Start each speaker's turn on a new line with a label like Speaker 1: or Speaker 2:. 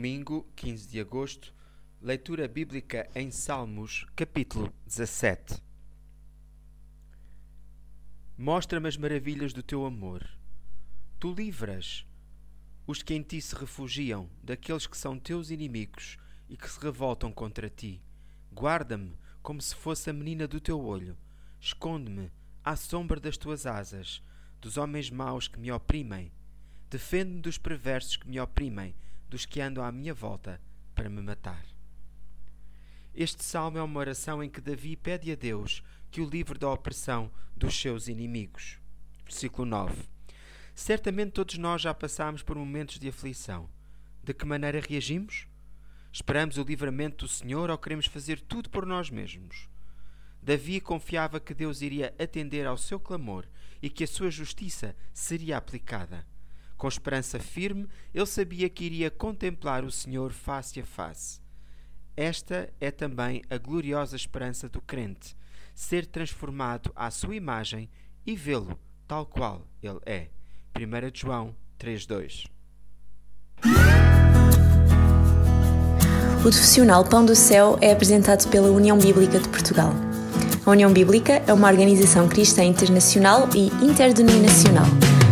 Speaker 1: Domingo, 15 de agosto, leitura bíblica em Salmos, capítulo 17. Mostra-me as maravilhas do teu amor. Tu livras os que em ti se refugiam, daqueles que são teus inimigos e que se revoltam contra ti. Guarda-me como se fosse a menina do teu olho. Esconde-me à sombra das tuas asas, dos homens maus que me oprimem. Defende-me dos perversos que me oprimem dos que andam à minha volta para me matar. Este salmo é uma oração em que Davi pede a Deus que o livre da opressão dos seus inimigos. Versículo 9. Certamente todos nós já passamos por momentos de aflição. De que maneira reagimos? Esperamos o livramento do Senhor ou queremos fazer tudo por nós mesmos? Davi confiava que Deus iria atender ao seu clamor e que a sua justiça seria aplicada. Com esperança firme, ele sabia que iria contemplar o Senhor face a face. Esta é também a gloriosa esperança do crente, ser transformado à sua imagem e vê-lo tal qual ele é. 1 João 3:2.
Speaker 2: O profissional Pão do Céu é apresentado pela União Bíblica de Portugal. A União Bíblica é uma organização cristã internacional e interdenominacional